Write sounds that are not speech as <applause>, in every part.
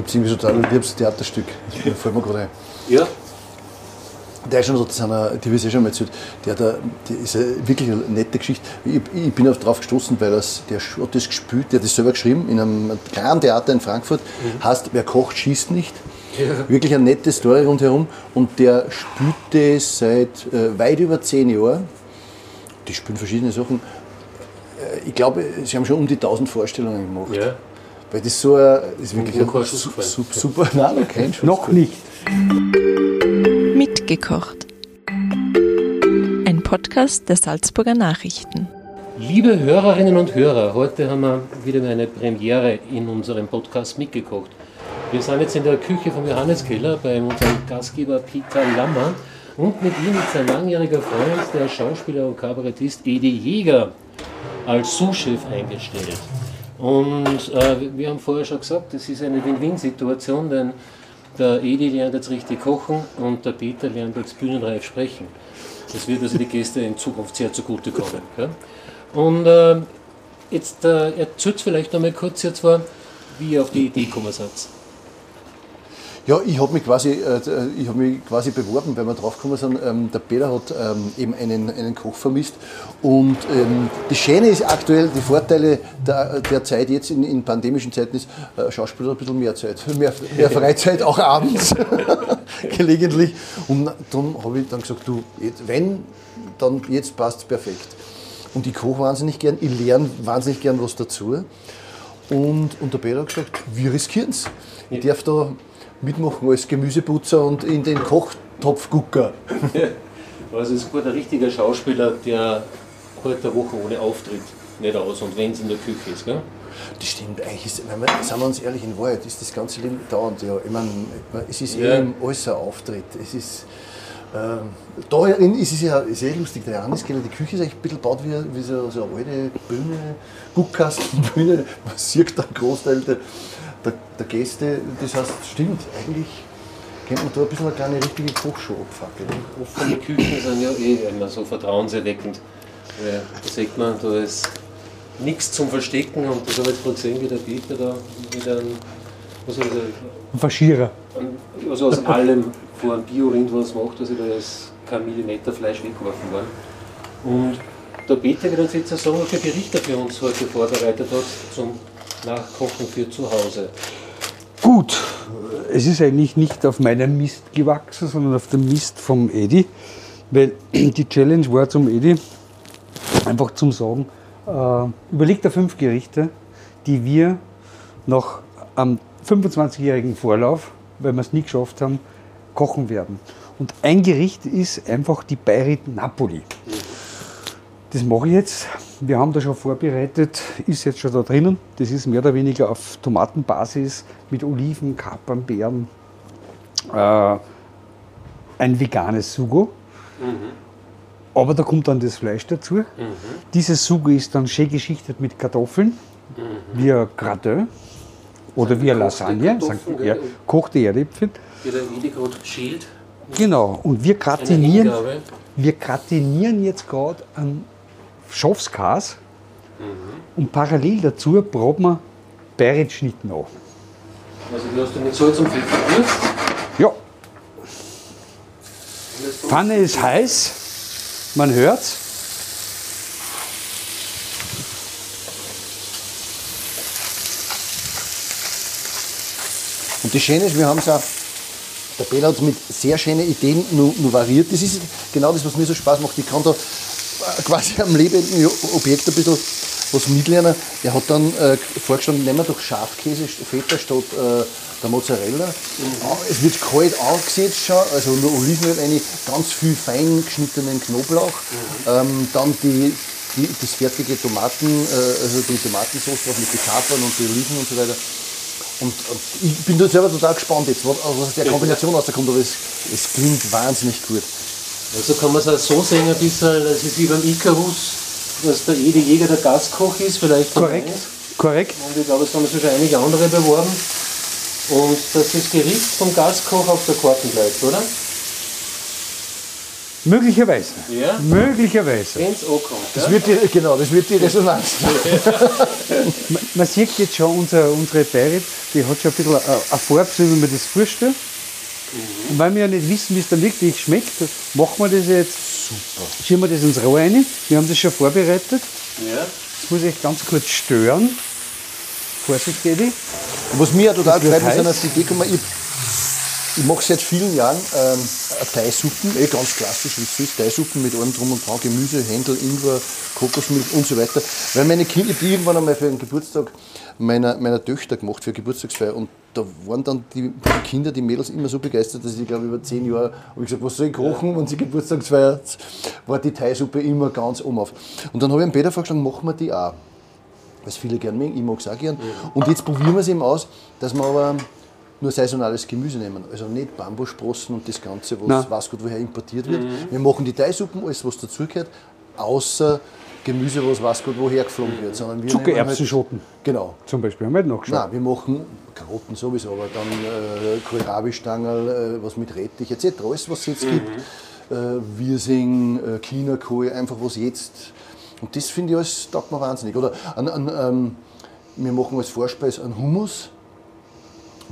gibt es irgendwie so ein liebes Theaterstück. Das fällt mir gerade ein. Ja. Der ist schon so, haben wir, die ich eh schon mal erzählt, der, der, der ist eine wirklich eine nette Geschichte. Ich, ich bin darauf gestoßen, weil das, der hat das gespielt, der hat das selber geschrieben in einem kleinen Theater in Frankfurt, mhm. heißt Wer kocht, schießt nicht. Ja. Wirklich eine nette Story rundherum und der spielt das seit äh, weit über zehn Jahren. Die spielen verschiedene Sachen. Äh, ich glaube, sie haben schon um die 1000 Vorstellungen gemacht. Ja. Weil das so ein, ist wirklich ein super, super, <laughs> super, nein, noch kein Noch nicht. Mitgekocht. Ein Podcast der Salzburger Nachrichten. Liebe Hörerinnen und Hörer, heute haben wir wieder eine Premiere in unserem Podcast Mitgekocht. Wir sind jetzt in der Küche vom Johanneskeller bei unserem Gastgeber Peter Lammer und mit ihm ist sein langjähriger Freund, der Schauspieler und Kabarettist Edi Jäger, als Sous-Chef eingestellt. Und äh, wir haben vorher schon gesagt, das ist eine Win-Win-Situation, denn der Edi lernt jetzt richtig kochen und der Peter lernt jetzt bühnenreif sprechen. Das wird also die Gäste in Zukunft sehr zugutekommen. Ja? Und äh, jetzt äh, erzählt vielleicht noch mal kurz jetzt war, wie ihr auf die Idee gekommen seid. Ja, ich habe mich, quasi, äh, hab mich quasi beworben, weil wir draufgekommen sind, ähm, der Peter hat ähm, eben einen, einen Koch vermisst. Und ähm, das Schöne ist aktuell, die Vorteile der, der Zeit jetzt in, in pandemischen Zeiten ist, äh, Schauspieler ein bisschen mehr Zeit, mehr, mehr <laughs> Freizeit, auch abends <laughs> gelegentlich. Und dann habe ich dann gesagt, du, wenn, dann jetzt passt es perfekt. Und ich koche wahnsinnig gern, ich lerne wahnsinnig gern was dazu. Und, und der Peter hat gesagt, wir riskieren es. Ich darf da mitmachen als Gemüseputzer und in den Kochtopf gucken. Also es ist gut ein richtiger Schauspieler, der heute eine Woche ohne Auftritt nicht aus und wenn es in der Küche ist, gell? Das stimmt, eigentlich ist, wenn wir, sagen wir uns ehrlich, in Wahrheit ist das ganze Leben dauernd, ja. Ich meine, es ist ja. eben alles ein Auftritt. Es ist, ähm, da ist es ja sehr lustig, der Johanneskeller, die Küche ist eigentlich ein bisschen gebaut wie, wie so, so eine alte Bühne, Guckkastenbühne. Man sieht da einen Großteil der, der, der Gäste. Das heißt, stimmt, eigentlich könnte man da ein bisschen eine kleine richtige Kochshow abfackeln. Offene Küchen sind ja eh immer so vertrauenserweckend. Weil da sieht man, da ist nichts zum Verstecken und das habe ich jetzt gerade gesehen, wie der Peter da mit einem, was soll ein Faschierer. Also aus allem vor einem Bio-Rind was macht, also da ist kein Millimeter Fleisch weggeworfen worden. Und der Peter wird uns jetzt sagen, welche Gerichte für uns heute vorbereitet hat zum Nachkochen für zu Hause. Gut, es ist eigentlich nicht auf meinem Mist gewachsen, sondern auf dem Mist vom Edi, weil <clears throat> die Challenge war zum Edi einfach zum Sagen, äh, überlegt er fünf Gerichte, die wir nach am 25-jährigen Vorlauf, weil wir es nie geschafft haben, kochen werden. Und ein Gericht ist einfach die Bayrit Napoli. Das mache ich jetzt. Wir haben das schon vorbereitet, ist jetzt schon da drinnen. Das ist mehr oder weniger auf Tomatenbasis mit Oliven, Kapern, Beeren. Äh, ein veganes Sugo. Mhm. Aber da kommt dann das Fleisch dazu. Mhm. Dieses Sugo ist dann schön geschichtet mit Kartoffeln, mhm. wie ein Gratin oder wie eine Lasagne, ja, kochte Erdäpfel. Wie der gerade schält. Genau, und wir gratinieren, wir gratinieren jetzt gerade an Schafskas mhm. und parallel dazu braten wir Bayritschnitten an. Also die hast du mit Salz und Pfeffer gewürzt? Ja. Pfanne ist heiß, man hört's. Und das Schöne ist, wir haben es auch, der Peter hat es mit sehr schönen Ideen nur, nur variiert. Das ist genau das, was mir so Spaß macht. Ich kann da quasi am lebenden Objekt ein bisschen was mitlernen. Er hat dann äh, vorgeschlagen, nehmen wir doch Schafkäse, Feta statt äh, der Mozzarella. Mhm. Es wird kalt angesetzt schon, also nur Olivenöl, eine ganz viel fein geschnittenen Knoblauch. Mhm. Ähm, dann die, die, das fertige Tomaten, äh, also die Tomatensauce drauf mit den Kapern und den Oliven und so weiter. Und, und, ich bin da selber total gespannt jetzt, was aus der Kombination rauskommt, aber es, es klingt wahnsinnig gut. Also kann man es auch so sehen, ein bisschen, es ist wie beim Icarus, dass der Edi Jäger der Gastkoch ist, vielleicht. Korrekt, korrekt. Und ich glaube, es haben sich schon einige andere beworben. Und dass das Gericht vom Gastkoch auf der Karte bleibt, oder? Möglicherweise. Ja? Möglicherweise. Wenn es ankommt. Das Ja? wird die, genau, das wird die Resonanz. <laughs> Man, man sieht jetzt schon, unser, unsere Bayrit, die hat schon ein bisschen eine, eine Farbe, so wie man das vorstellt. Und weil wir ja nicht wissen, wie es dann wirklich schmeckt, machen wir das jetzt super. Schieben wir das ins Rohr rein. Wir haben das schon vorbereitet. Ja. Jetzt muss ich ganz kurz stören. Vorsicht, Edi. Was mir ja total heiß. auf die Idee gekommen, ich, ich mache seit vielen Jahren ähm, Teisuppen, eh ganz klassisch, wie es ist, Teisuppen mit allem drum und dran, Gemüse, Händel, Ingwer, Kokosmilch und so weiter. Weil meine Kinder, die irgendwann einmal für den Geburtstag meiner, meiner Töchter gemacht, für Geburtstagsfeier und da waren dann die, Kinder, die Mädels immer so begeistert, dass ich glaube über zehn Jahre habe ich gesagt, was soll ich kochen? Und sie Geburtstagsfeier war die Teisuppe immer ganz um auf. Und dann habe ich dem Peter vorgeschlagen, machen wir die auch was viele gern mögen, ich mag es auch gern. Und jetzt probieren wir es eben aus, dass wir aber nur saisonales Gemüse nehmen. Also nicht Bambussprossen und das Ganze, was weiß Gott woher importiert wird. Wir machen die Teisuppen, alles was dazugehört, außer Gemüse, was weiß Gott woher geflogen wird. Sondern wir Zuckererbsenschoten Halt, genau. zum Beispiel, haben wir nicht nachgeschaut. Nein, wir machen Karotten sowieso, aber dann äh, Kohlrabi-Stangerl, äh, was mit Rettich etc. Alles, was es jetzt gibt. Äh, Wirsing, äh, Chinakohl, einfach was jetzt. Und das finde ich alles, taugt mir wahnsinnig. Oder an, an, ähm, wir machen als Vorspeise einen Hummus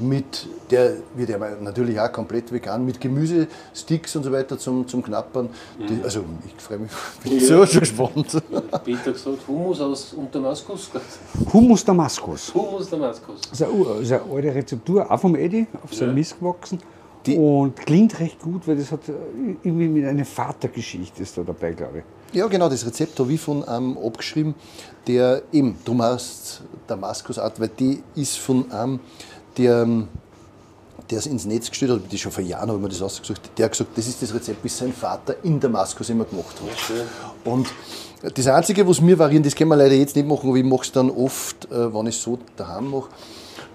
mit, der wird ja natürlich auch komplett vegan, mit Gemüsesticks und so weiter zum, zum Knappern. Die, also ich freue mich, <laughs> bin so schon gespannt. <laughs> Peter gesagt, Hummus aus und Damaskus. <laughs> Hummus Damaskus. Hummus Damaskus. Das ist eine, ist eine alte Rezeptur, auch vom Edi, auf seinem Ja. Mist gewachsen. Die- und klingt recht gut, weil das hat äh, irgendwie mit einer Vatergeschichte ist da dabei, glaube ich. Ja, genau, das Rezept habe ich von einem abgeschrieben, der eben, darum heißt Damaskusart, weil die ist von einem, der, der es ins Netz gestellt hat, das schon vor Jahren habe ich mir das ausgesucht, der hat gesagt, das ist das Rezept, wie sein Vater in Damaskus immer gemacht hat. Und das Einzige, was mir variieren, das können wir leider jetzt nicht machen, aber ich mache es dann oft, äh, wenn ich es so daheim mache,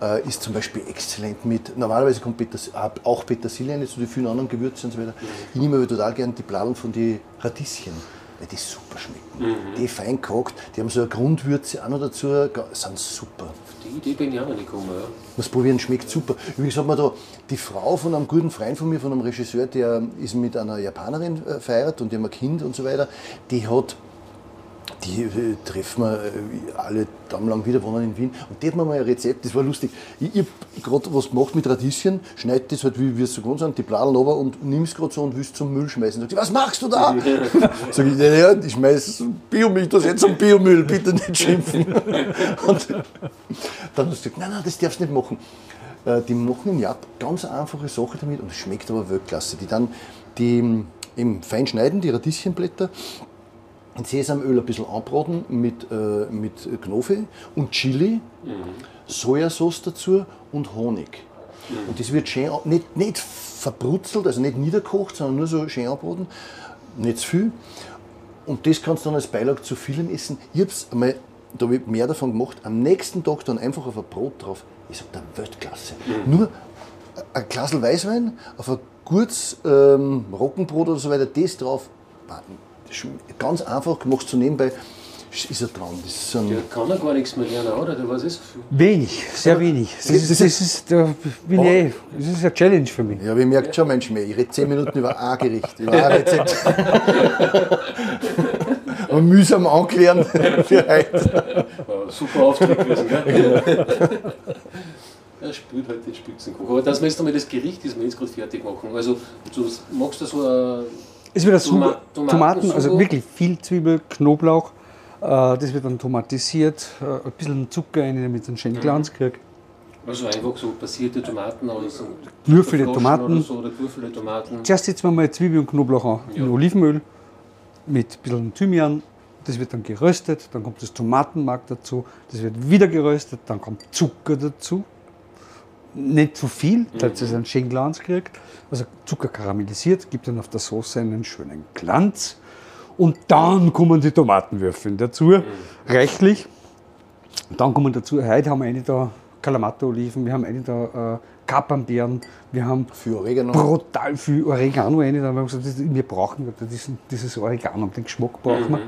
äh, ist zum Beispiel exzellent mit, normalerweise kommt Peters, auch Petersilie rein, zu den vielen anderen Gewürzen und so weiter. Ich nehme aber total gerne die Bladeln von den Radieschen, weil die super schmecken. Die fein gehackt, die haben so eine Grundwürze auch noch dazu, sind super. Die Idee bin ich auch noch nicht gekommen. Ja. Was probieren, schmeckt super. Übrigens hat man da die Frau von einem guten Freund von mir, von einem Regisseur, der ist mit einer Japanerin äh, verheiratet und die haben ein Kind und so weiter. Die hat, die äh, treffen wir äh, alle lang wieder, wohnen in Wien. Und die hat mir mal ein Rezept, das war lustig. Ich, ich habe gerade was gemacht mit Radieschen, schneid das halt, wie wir es so gewohnt sind, die Bladeln runter und nimm es gerade so und willst zum Müll schmeißen. Sagt sie, was machst du da? <laughs> Sag ich, ja, ja, ich schmeiß Biomüll, das jetzt zum Biomüll, bitte nicht schimpfen. <laughs> und dann hast du gesagt, nein, nein, das darfst du nicht machen. Äh, Die machen in Japan ganz einfache Sache damit und es schmeckt aber Weltklasse. Die dann die eben fein schneiden, die Radieschenblätter, in Sesamöl ein bisschen anbraten mit, äh, mit Knofe und Chili, Sojasauce dazu und Honig. Und das wird schön, nicht, nicht verbrutzelt, also nicht niederkocht, sondern nur so schön anbraten, nicht zu viel. Und das kannst du dann als Beilage zu vielem essen. Ich habe es einmal, da habe ich mehr davon gemacht, am nächsten Tag dann einfach auf ein Brot drauf. Ich sage, der Weltklasse. Nur ein Glas Weißwein auf ein gutes ähm, Roggenbrot oder so weiter, das drauf. Ganz einfach gemacht so nebenbei, ist ein Traum. Das ist so ein, Der kann ja gar nichts mehr lernen, oder? Der weiß so viel. Wenig, sehr wenig. Das ist, das ist, da bin ich, eh- das ist eine Challenge für mich. ja, aber ihr merkt schon, Mensch, mehr. ich rede zehn Minuten über ein Gericht, über ein Rezept. Und mühsam anklären für heute. Super Auftritt gewesen, gell? Er spielt halt den Spitzenkoch. Aber dass wir jetzt einmal das Gericht, das wir jetzt gerade fertig machen. Also, du magst da so ein. Es wird ein Toma- Tomaten, also wirklich viel Zwiebel, Knoblauch. Äh, Das wird dann tomatisiert, äh, ein bisschen Zucker rein, damit es einen schönen Glanz kriegt. Also einfach so passierte Tomaten oder so. Würfel Geflossen Tomaten. Oder so, oder Tomaten. Zuerst setzen wir mal Zwiebel und Knoblauch an in Ja. Olivenöl mit ein bisschen Thymian. Das wird dann geröstet, dann kommt das Tomatenmark dazu, das wird wieder geröstet, dann kommt Zucker dazu. Nicht zu viel, dass es einen schönen Glanz kriegt. Also Zucker karamellisiert, gibt dann auf der Soße einen schönen Glanz. Und dann kommen die Tomatenwürfel dazu, reichlich. Dann kommen dazu, heute haben wir eine da Kalamata-Oliven, wir haben eine da äh, Kapernbeeren, wir haben brutal viel Oregano rein. Da haben wir gesagt, wir brauchen diesen, dieses Oregano, den Geschmack brauchen wir.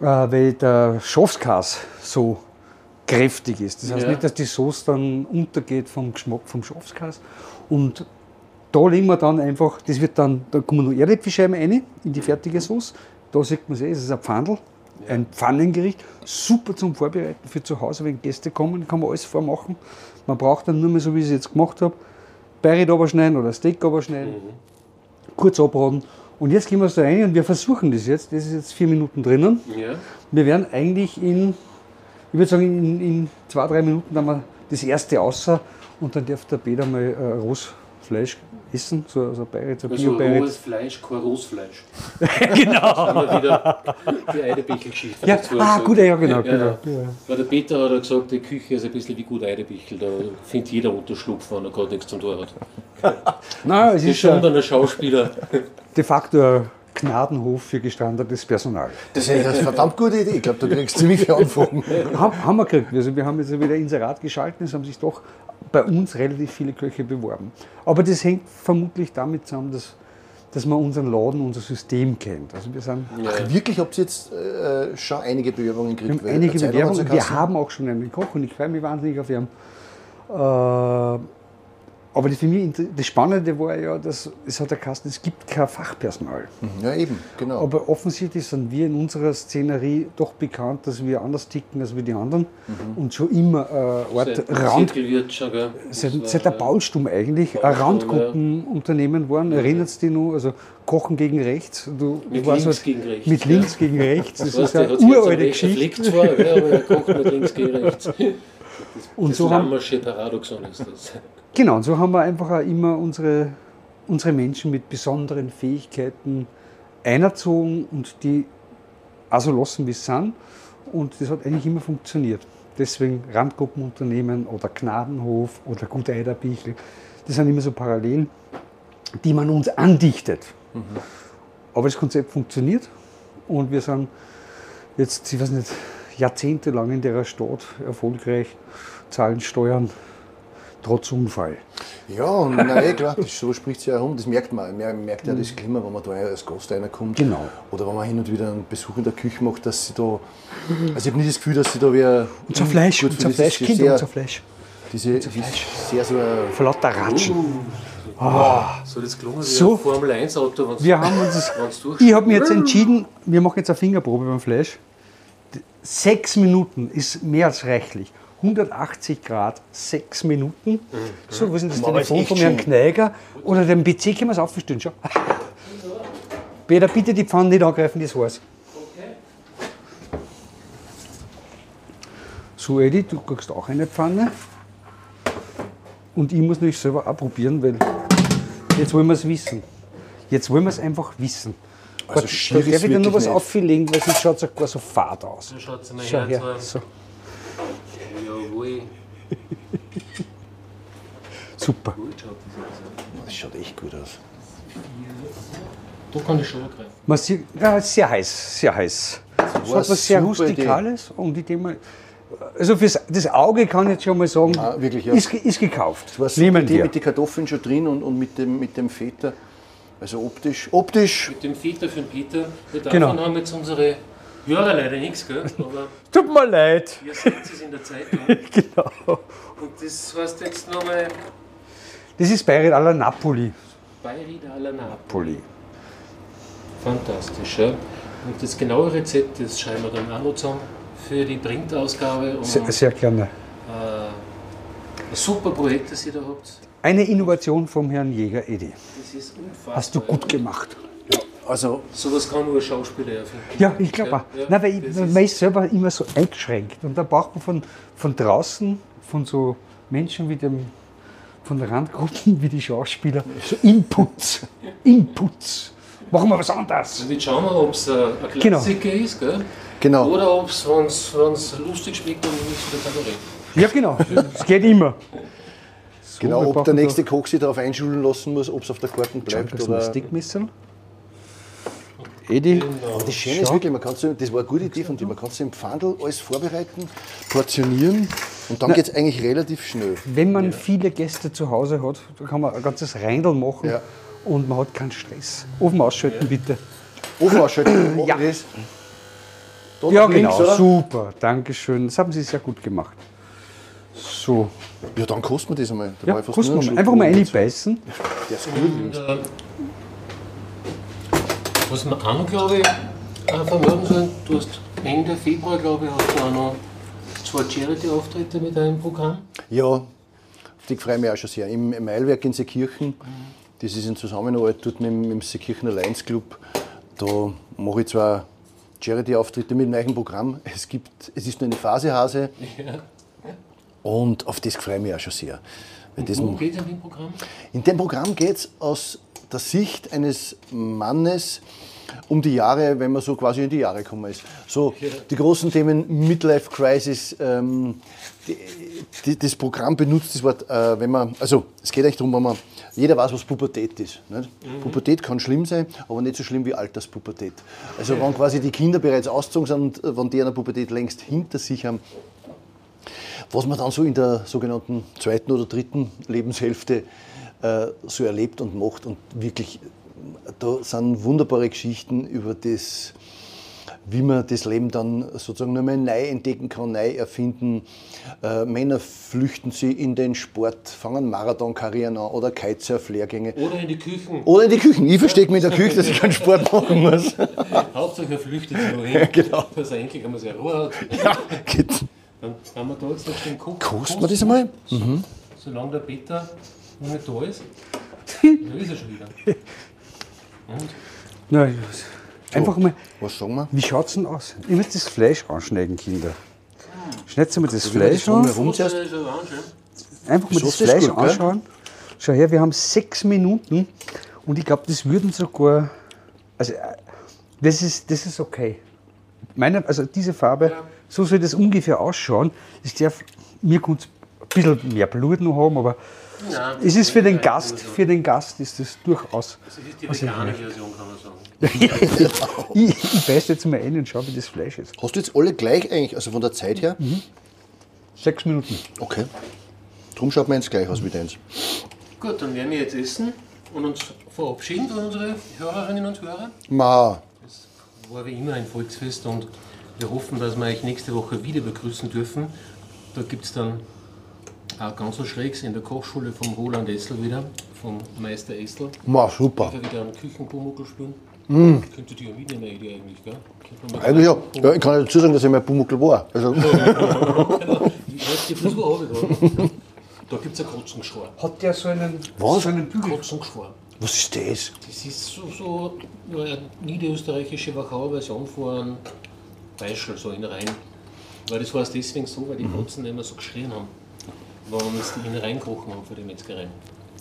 Äh, weil der Schafskäse so kräftig ist. Das heißt Ja. nicht, dass die Sauce dann untergeht vom Geschmack vom Schafskäse. Und da legen wir dann einfach, das wird dann, da kommen noch Erdäpfelscheiben rein in die fertige Sauce. Da sieht man es eh, es ist ein Pfandl, ein Pfannengericht. Super zum Vorbereiten für zu Hause, wenn Gäste kommen, kann man alles vormachen. Man braucht dann nur mehr, so wie ich es jetzt gemacht habe, Beirät schneiden oder Steak schneiden, kurz abraten. Und jetzt gehen wir es da rein und wir versuchen das jetzt. Das ist jetzt vier Minuten drinnen. Ja. Wir werden eigentlich in, ich würde sagen, in, in zwei, drei Minuten dann mal das erste außer und dann darf der Peter mal äh, Rohsfleisch essen, so also Bayrit, so Also rohes Fleisch, kein Rohsfleisch. <laughs> genau. Haben wir wieder die Eidebichl-Geschichte. Ja, das ah, gut, ja, genau. Ja, genau. ja. Weil der Peter hat ja gesagt, die Küche ist ein bisschen wie gut Eidebichl. Da findet jeder Unterschlupf, wenn er gerade nichts zum Tor hat. <laughs> Nein, es Das ist schon ein Schauspieler. de facto Gnadenhof für gestrandetes Personal. Das ist eine verdammt gute Idee. Ich glaube, du kriegst ziemlich viele Anfragen. <laughs> Haben, haben wir gekriegt. Also wir haben jetzt wieder Inserat geschalten, es haben sich doch bei uns relativ viele Köche beworben. Aber das hängt vermutlich damit zusammen, dass, dass man unseren Laden, unser System kennt. Also wir, sind, Ach, wirklich habt ihr jetzt äh, schon einige Bewerbungen wir gekriegt? haben einige Bewerbungen. Wir haben auch schon einen Koch und ich freue mich wahnsinnig auf ihn. Äh, aber das für mich das Spannende war ja, dass es hat der Kasten, es gibt kein Fachpersonal. Ja, eben, genau. Aber offensichtlich sind wir in unserer Szenerie doch bekannt, dass wir anders ticken als wir die anderen und schon immer äh, Art Seit Rand, schon? Das seit, war, seit der Baustum eigentlich, ein Baustum, Randgruppenunternehmen waren. Erinnerst du dich noch? Also Kochen gegen rechts. Du, Mit du warst links halt- gegen rechts, Mit ja. links gegen rechts. Das Das ist eine uralte Geschichte. zwar, aber er kocht mit links gegen rechts. <laughs> Und Das so haben, Lammersche Paradoxon ist das. Genau, und so haben wir einfach auch immer unsere, unsere Menschen mit besonderen Fähigkeiten einerzogen und die also lassen, wie es sind. Und das hat eigentlich immer funktioniert. Deswegen Randgruppenunternehmen oder Gnadenhof oder Gut Eiderbichl, das sind immer so Parallelen, die man uns andichtet. Aber das Konzept funktioniert und wir sind jetzt, ich weiß nicht, jahrzehntelang in der Stadt erfolgreich, zahlen Steuern trotz Unfall. Ja, und na, eh, klar, das, so spricht es ja herum. Das merkt man. Man merkt ja das Klima, wenn man da als Gast reinkommt. Genau. Oder wenn man hin und wieder einen Besuch in der Küche macht, dass sie da. Also ich habe nie das Gefühl, dass sie da wer. Unser Fleisch, Gut, unser Fleisch, ist Kinder, sehr, unser Fleisch. Diese, das ist sehr so ein Vor lauter Ratschen. So das gelungen wie So. ein Formel 1 Auto, wenn Wir haben uns, <laughs> ich habe mich jetzt entschieden, wir machen jetzt eine Fingerprobe beim Fleisch. Sechs Minuten ist mehr als reichlich. 180 Grad, sechs Minuten. So, wo ist denn das ist Telefon von Herrn. Kneiger? Oder dem PC können wir es aufstellen. Schau. Peter, bitte die Pfanne nicht angreifen, das war's. So, Eddie, du kriegst auch eine Pfanne. Und ich muss natürlich selber auch probieren, weil jetzt wollen wir es wissen. Jetzt wollen wir es einfach wissen. Also Gott, darf ich dir nur was nicht. auffüllen, weil sonst schaut es gar so fad aus. So schaut es mal Schau her. her. So. So, Jawohl. Super. Das. Das schaut echt gut aus. Da kann ich schon angreifen. Man sieht, ja, sehr heiß, sehr heiß. War hat was sehr super Rustikales und ich denke mal, also fürs das Auge kann ich jetzt schon mal sagen, Ah, wirklich, ja. ist, ist gekauft. Warst Nehmen die wir. mit den Kartoffeln schon drin und, und mit, dem, mit dem Feta. Also optisch, optisch, Mit dem Feta für den Peter. Wir davon Genau. haben jetzt unsere Hörer leider nichts, gell? <laughs> Aber Tut mir leid. ihr seht es in der Zeitung. <laughs> Genau. Und das heißt jetzt nochmal Das ist Bayreuth à la Napoli. Bayrid alla Napoli. Poli. Fantastisch, ja. Und das genaue Rezept, das schreiben wir dann auch noch zusammen für die Printausgabe. Sehr, sehr gerne. äh, ein super Projekt, das ihr da habt. Eine Innovation vom Herrn Jäger Edi. Das ist unfassbar. Hast du gut gemacht. also Sowas kann nur ein Schauspieler erfinden. Ja, ich glaube auch. Ja, Nein, weil ich, ist- man ist selber immer so eingeschränkt. Und da braucht man von, von draußen, von so Menschen wie dem, von der Randgruppen <laughs> wie die Schauspieler, so Inputs. Inputs. Machen wir was anderes. Und jetzt schauen wir, ob es ein Genau. Klassiker ist, gell? genau. oder ob es, wenn es lustig schmeckt, dann nicht für Kabarett. Ja, genau. Es geht immer. So, genau, ob der nächste Koch sich darauf einschulen lassen muss, ob es auf der Karte Schau, bleibt. ist Oder Stickmesser. Edi. Aber das Schöne ist wirklich, man kann so, das war eine gute Idee von dir, man kann so im Pfandl alles vorbereiten, portionieren und dann geht es eigentlich relativ schnell. Wenn man viele Gäste zu Hause hat, da kann man ein ganzes Reindl machen Ja. und man hat keinen Stress. Ofen ausschalten, bitte. Ofen ausschalten, <coughs> Ja. ja. das. Da Ja, links, genau. oder? Super. Dankeschön. Das haben Sie sehr gut gemacht. So, Ja, dann kosten wir das einmal. Da ja, kosten wir. Einfach mal Wein. reinbeißen. Der ist gut. Was wir auch noch, glaube ich, äh, vermelden sollen, du hast Ende Februar, glaube ich, hast du auch noch zwei Charity-Auftritte mit deinem Programm. Ja, auf die freue ich mich auch schon sehr. Im, im Eilwerk in Seekirchen, das ist in Zusammenarbeit dort mit, dem- mit dem Seekirchener Lions Club, da mache ich zwar Charity-Auftritte mit dem neuen Programm. Es, gibt, es ist nur eine Phasehase und auf das freue ich mich auch schon sehr. Weil das, Worum geht es in dem Programm? in dem Programm geht es aus der Sicht eines Mannes um die Jahre, wenn man so quasi in die Jahre gekommen ist. So die großen Themen Midlife Crisis. Ähm, die, die, das Programm benutzt das Wort, äh, wenn man, also es geht eigentlich darum, wenn man, jeder weiß, was Pubertät ist. Nicht? Pubertät kann schlimm sein, aber nicht so schlimm wie Alterspubertät. Also wenn quasi die Kinder bereits ausgezogen sind und äh, wenn die eine Pubertät längst hinter sich haben, was man dann so in der sogenannten zweiten oder dritten Lebenshälfte so erlebt und macht. Und wirklich, da sind wunderbare Geschichten über das, wie man das Leben dann sozusagen nochmal neu entdecken kann, neu erfinden. Äh, Männer flüchten sie in den Sport, fangen Marathonkarrieren an oder Kitesurf-Lehrgänge. Oder in die Küchen. Oder in die Küchen. Ich verstecke mich in der Küche, dass ich keinen Sport machen muss. <laughs> Hauptsache er flüchtet wohin. Ja, genau. Dass er endlich einmal seine Ruhe hat. <laughs> Ja, geht. Dann haben wir da jetzt noch den Koch. Kosten wir das einmal? Mhm. Solange der Peter noch nicht da ist. <laughs> Da ist er schon wieder. Und? Na, einfach mal, Was sagen wir? wie schaut es denn aus? Ich muss das Fleisch anschneiden, Kinder. Schneidet mal das Wie wir das Fleisch an. Einfach mal das Fleisch gut, anschauen. Schau her, wir haben sechs Minuten und ich glaube, das würden sogar. Also, äh, das ist, das ist okay. Meine, also diese Farbe, so soll das ungefähr ausschauen. Es darf, mir kommt ein bisschen mehr Blut noch haben, aber Nein, es ist für den Gast, für den Gast ist das durchaus. Das ist die vegane Version, kann man sagen. <laughs> ich, ich beiß jetzt mal ein und schau, wie das Fleisch ist. Hast du jetzt alle gleich eigentlich, also von der Zeit her? Sechs Minuten. Okay. Drum schaut meins gleich aus wie deins. Gut, dann werden wir jetzt essen und uns verabschieden von unseren Hörerinnen und Hörer. Ma, Es war wie immer ein Volksfest und wir hoffen, dass wir euch nächste Woche wieder begrüßen dürfen. Da gibt es dann ganz so schrägs in der Kochschule vom Roland Essel wieder, vom Meister Essel. ma super. Da wieder einen Küchenpumuckl spielen. Könntet ihr ja mitnehmen, Idee eigentlich, gell? Könnte Eigentlich ja. ja. Ich kann ja dazu sagen, dass ich mein Pumuckl war. Also, <laughs> Ich weiß, die Frisur habe ich da. Da gibt es ein Kotzengeschwar. Hat der so einen, Was? So einen Bügel? Kotzengeschwar. was ist das? Das ist so, so eine niederösterreichische Wachauer Version von einem Beischel, so in Rhein. Weil das heißt deswegen so, weil die Kotzen immer so geschrien haben, wenn sie in Rhein gerochen haben für die Metzgerei.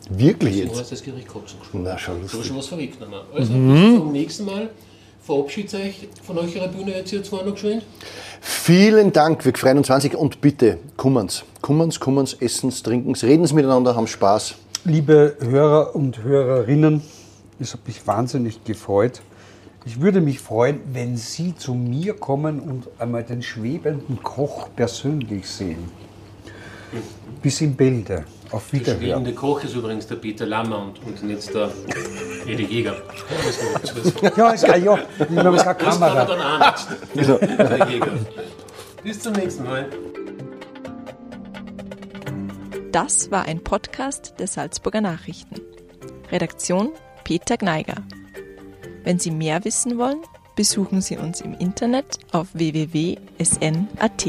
Wirklich So jetzt? heißt das Gericht Kotzengeschwar. Na, schon So lustig. schon was haben wir. Also bis zum nächsten Mal. Verabschiedet euch von eurer Bühne jetzt hier zwar noch geschwind. Vielen Dank, wir freuen uns wahnsinnig und bitte, kummerns. Kummerns, kummerns, essens, trinkens, redens miteinander, haben Spaß. Liebe Hörer und Hörerinnen, es hat mich wahnsinnig gefreut. Ich würde mich freuen, wenn Sie zu mir kommen und einmal den schwebenden Koch persönlich sehen. Bis in Bälde. Auf Der Wiederhören. spielende Koch ist übrigens der Peter Lammer und, und nicht der Edi Jäger. Man. Ja, ist geil, ja. Ich habe keine Das kann Kamera. dann auch nicht. Der Jäger. Bis zum nächsten Mal. Das war ein Podcast der Salzburger Nachrichten. Redaktion Peter Gneiger. Wenn Sie mehr wissen wollen, besuchen Sie uns im Internet auf www.sn.at.